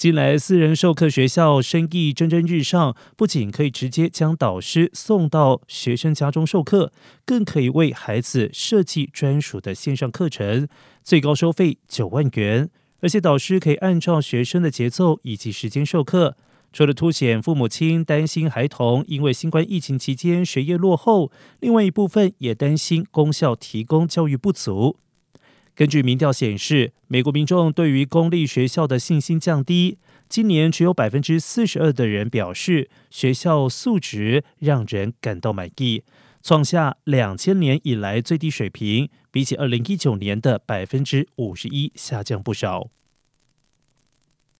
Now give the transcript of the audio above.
近来，私人授课学校生意蒸蒸日上，不仅可以直接将导师送到学生家中授课，更可以为孩子设计专属的线上课程，最高收费九万元。而且导师可以按照学生的节奏以及时间授课。除了凸显父母亲担心孩童因为新冠疫情期间学业落后，另外一部分也担心公校提供教育不足。根据民调显示，美国民众对于公立学校的信心降低。今年只有百分之四十二的人表示学校素质让人感到满意，创下两千年以来最低水平，比起二零一九年的百分之五十一下降不少。